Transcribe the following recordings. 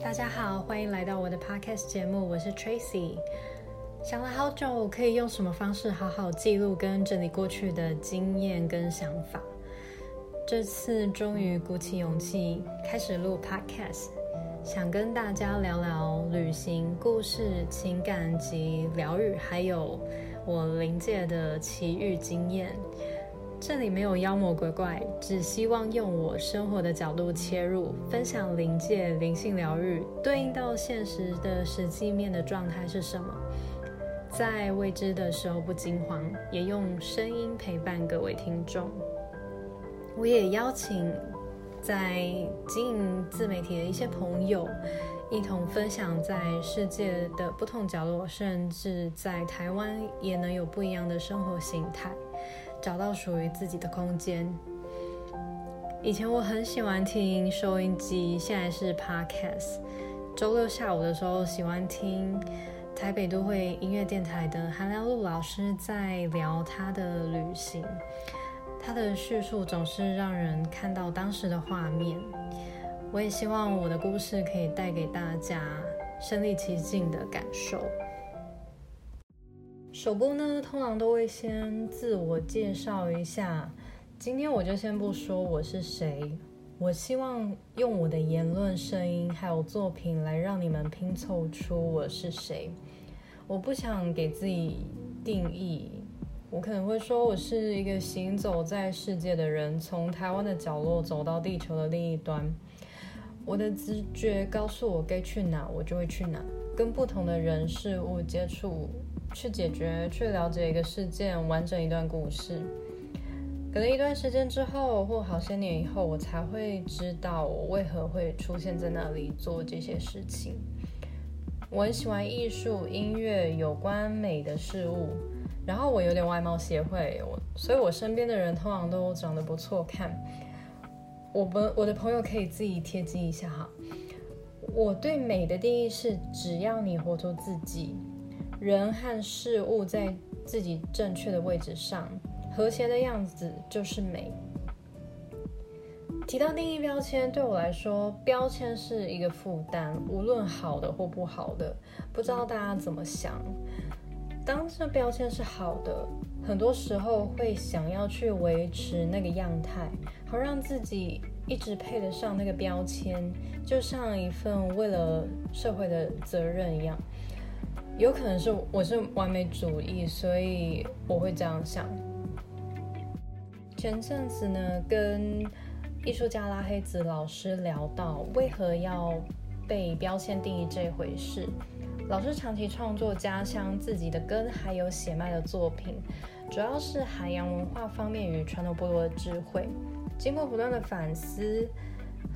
大家好，欢迎来到我的 podcast 节目，我是 Tracy。想了好久，可以用什么方式好好记录跟整理过去的经验跟想法。这次终于鼓起勇气开始录 podcast，想跟大家聊聊旅行故事、情感及疗愈，还有我临界的奇遇经验。这里没有妖魔鬼怪，只希望用我生活的角度切入，分享灵界灵性疗愈对应到现实的实际面的状态是什么。在未知的时候不惊慌，也用声音陪伴各位听众。我也邀请在经营自媒体的一些朋友，一同分享在世界的不同角落，甚至在台湾也能有不一样的生活形态。找到属于自己的空间。以前我很喜欢听收音机，现在是 podcast。周六下午的时候，喜欢听台北都会音乐电台的韩良露老师在聊他的旅行，他的叙述总是让人看到当时的画面。我也希望我的故事可以带给大家身临其境的感受。首播呢，通常都会先自我介绍一下。今天我就先不说我是谁，我希望用我的言论、声音还有作品来让你们拼凑出我是谁。我不想给自己定义，我可能会说我是一个行走在世界的人，从台湾的角落走到地球的另一端。我的直觉告诉我该去哪，我就会去哪，跟不同的人事物接触。去解决、去了解一个事件，完整一段故事。可能一段时间之后，或好些年以后，我才会知道我为何会出现在那里做这些事情。我很喜欢艺术、音乐、有关美的事物。然后我有点外貌协会，我所以我身边的人通常都长得不错看。我们我的朋友可以自己贴记一下哈。我对美的定义是：只要你活出自己。人和事物在自己正确的位置上，和谐的样子就是美。提到定义标签，对我来说，标签是一个负担，无论好的或不好的。不知道大家怎么想？当这标签是好的，很多时候会想要去维持那个样态，好让自己一直配得上那个标签，就像一份为了社会的责任一样。有可能是我是完美主义，所以我会这样想。前阵子呢，跟艺术家拉黑子老师聊到为何要被标签定义这回事。老师长期创作家乡自己的根，还有血脉的作品，主要是海洋文化方面与传统部落的智慧。经过不断的反思，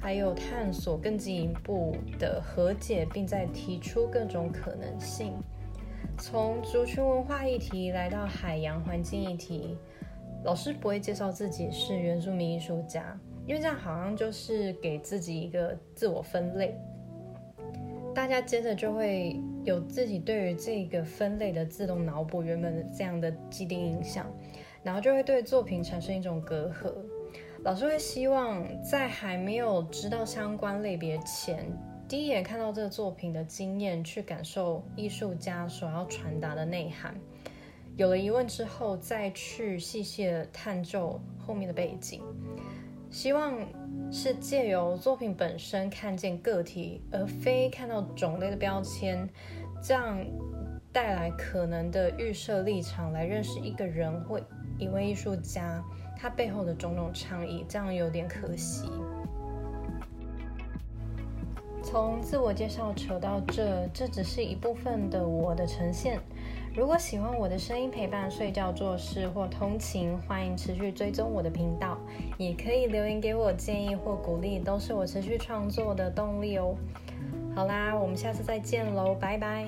还有探索，更进一步的和解，并在提出各种可能性。从族群文化议题来到海洋环境议题，老师不会介绍自己是原住民艺术家，因为这样好像就是给自己一个自我分类。大家接着就会有自己对于这个分类的自动脑补原本的这样的既定印象，然后就会对作品产生一种隔阂。老师会希望在还没有知道相关类别前。第一眼看到这个作品的经验，去感受艺术家所要传达的内涵。有了疑问之后，再去细细的探究后面的背景。希望是借由作品本身看见个体，而非看到种类的标签，这样带来可能的预设立场来认识一个人或一位艺术家，他背后的种种倡议，这样有点可惜。从自我介绍扯到这，这只是一部分的我的呈现。如果喜欢我的声音陪伴睡觉、做事或通勤，欢迎持续追踪我的频道，也可以留言给我建议或鼓励，都是我持续创作的动力哦。好啦，我们下次再见喽，拜拜。